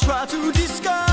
why you make me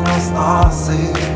não.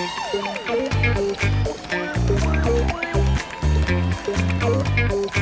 Thank you.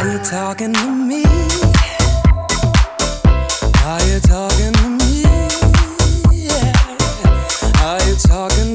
Are you talking to me? Are you talking to me? Yeah. Are you talking?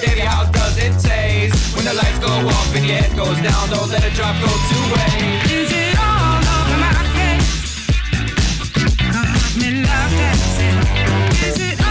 Baby, how does it taste? When the lights go off and your head goes down, don't let a drop go to waste. Is it all over my head? Caught me love dancing. Is it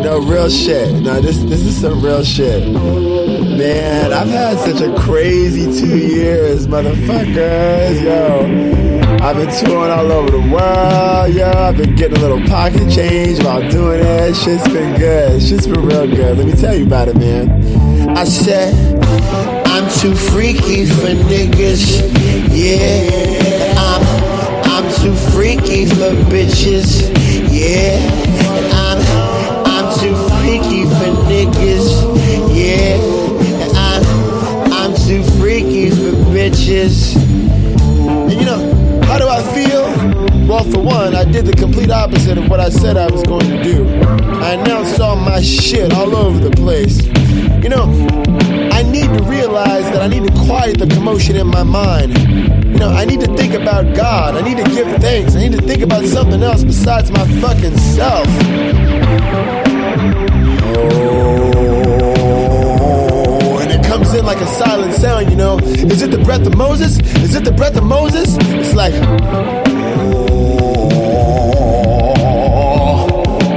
no real shit. No, this this is some real shit. Man, I've had such a crazy two years, motherfuckers. Yo, I've been touring all over the world. Yo, I've been getting a little pocket change while doing it. Shit's been good. Shit's been real good. Let me tell you about it, man. I said I'm too freaky for niggas. Yeah, I'm I'm too freaky for bitches. Yeah, niggas. Yeah, I'm I'm too freaky for bitches. And you know, how do I feel? Well, for one, I did the complete opposite of what I said I was going to do. I announced all my shit all over the place. You know, I need to realize that I need to quiet the commotion in my mind. You know, I need to think about God. I need to give thanks. I need to think about something else besides my fucking self. It like a silent sound, you know. Is it the breath of Moses? Is it the breath of Moses? It's like.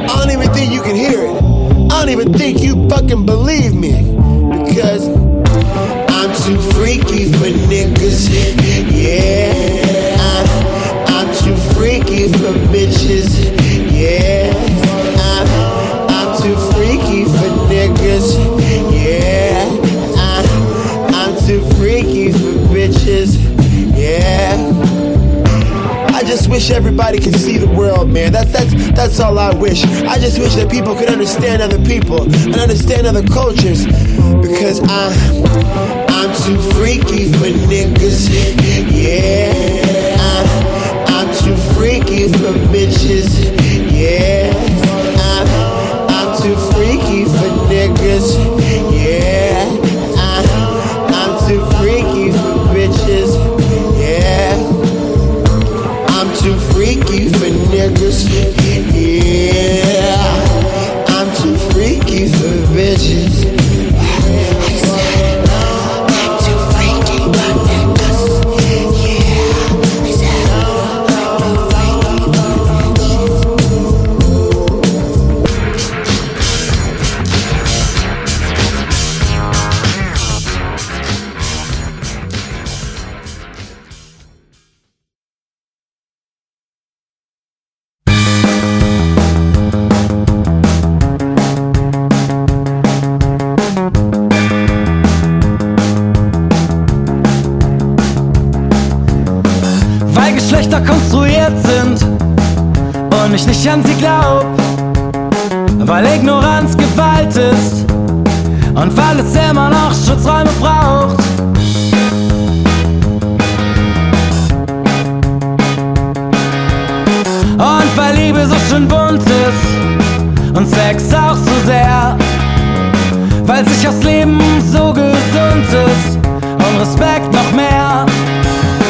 I don't even think you can hear it. I don't even think you fucking believe me. Because I'm too freaky for niggas. Yeah. I'm, I'm too freaky for bitches. Yeah. I'm, I'm too freaky for niggas. Just wish everybody could see the world, man. That's that's that's all I wish. I just wish that people could understand other people and understand other cultures. Because I'm I'm too freaky for niggas. Yeah. I'm I'm too freaky for bitches. Yeah. I'm I'm too freaky for niggas. Yeah. Yeah. Ich an sie glaub. Weil Ignoranz Gewalt ist und weil es immer noch Schutzräume braucht. Und weil Liebe so schön bunt ist und Sex auch so sehr. Weil sich das Leben so gesund ist und Respekt noch mehr.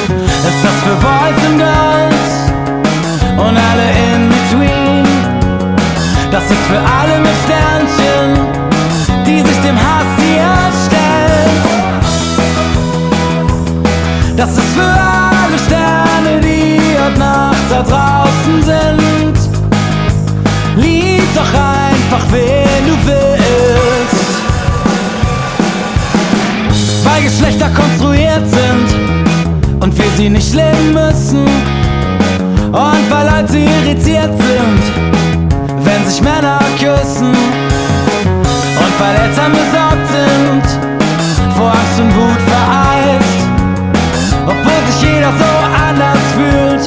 Ist das für Boys und Girls und alle between? Das ist für alle mit Sternchen, die sich dem Hass hier stellen. Das ist für alle Sterne, die heute Nacht da draußen sind. Lieb doch einfach, wen du willst. Weil Geschlechter konstruiert sind und wir sie nicht leben müssen. Und weil Leute irritiert sind, wenn sich Männer küssen. Und weil Eltern besorgt sind, vor Angst und Wut vereist. Obwohl sich jeder so anders fühlt,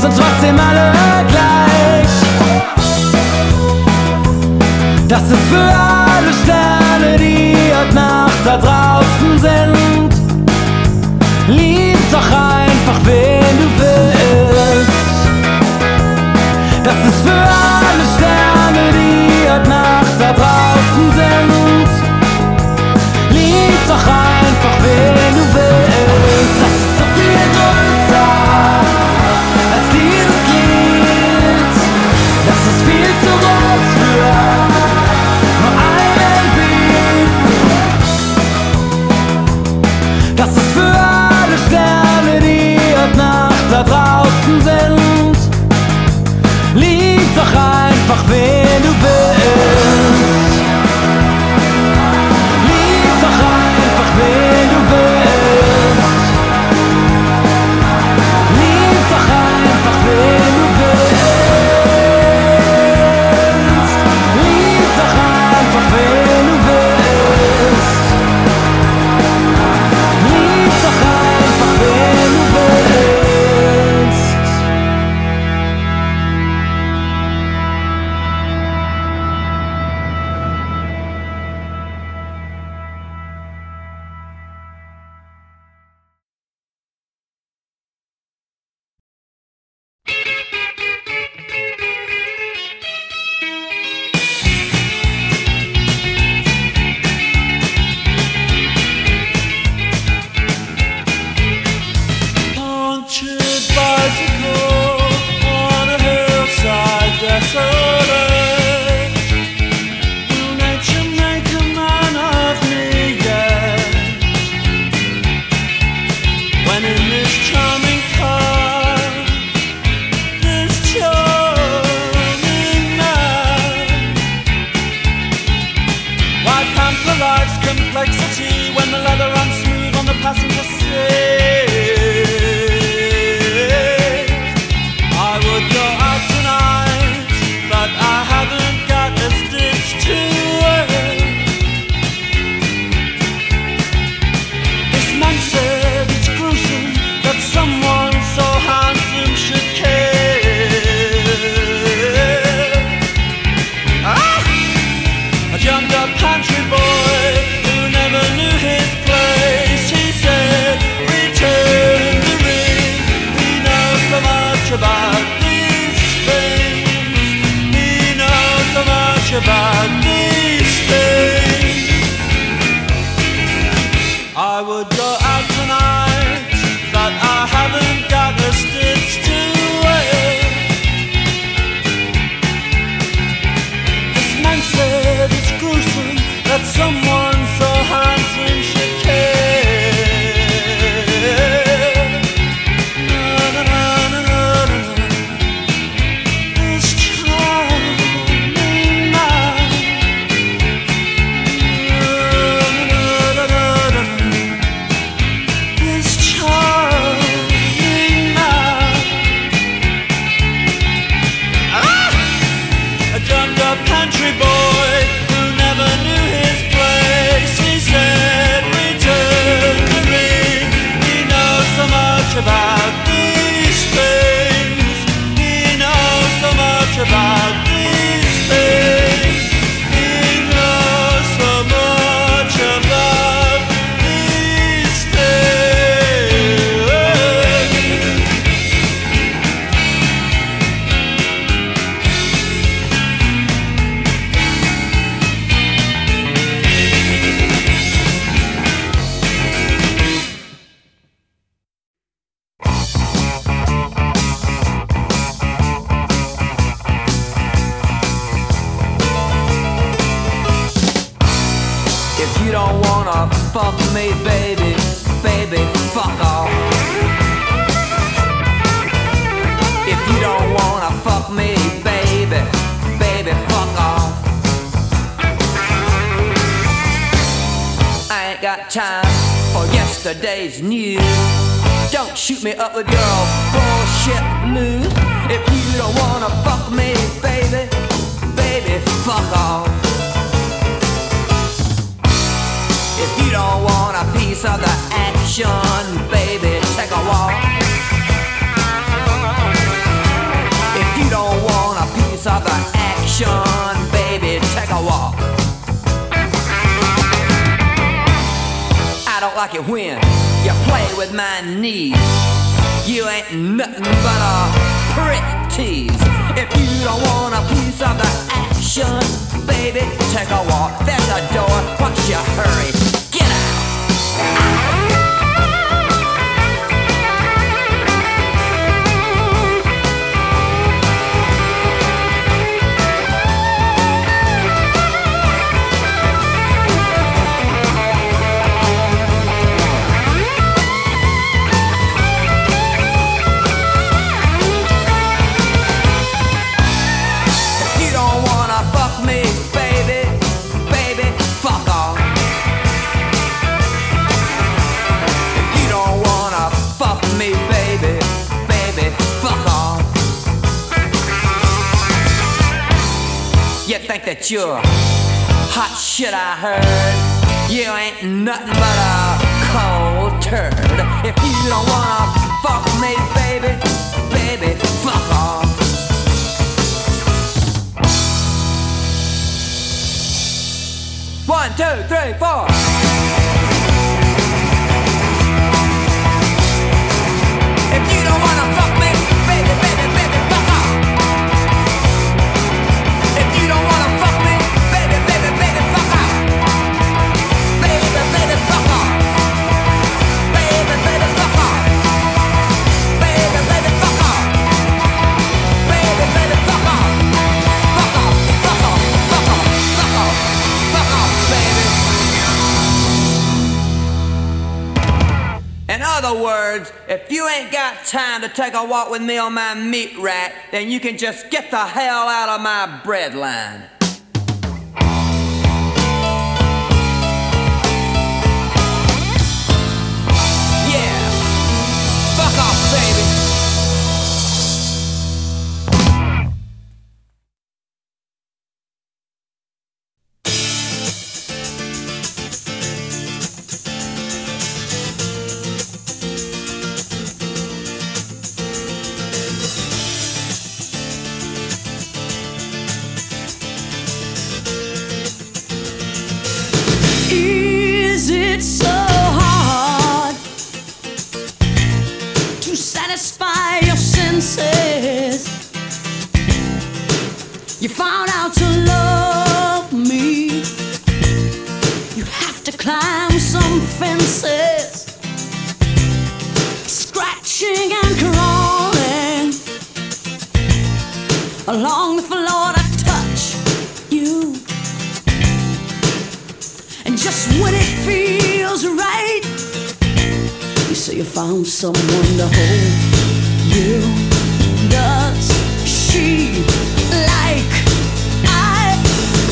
sind trotzdem alle gleich. Das ist für alle Sterne, die heute Nacht da draußen sind. Lieb doch einfach, wen heute Nacht da draußen sind. Lieb doch einfach, wen du willst. time to take a walk with me on my meat rack, then you can just get the hell out of my breadline. You found out to love me. You have to climb some fences, scratching and crawling along the floor to touch you. And just when it feels right, you say you found someone to hold you. Does she?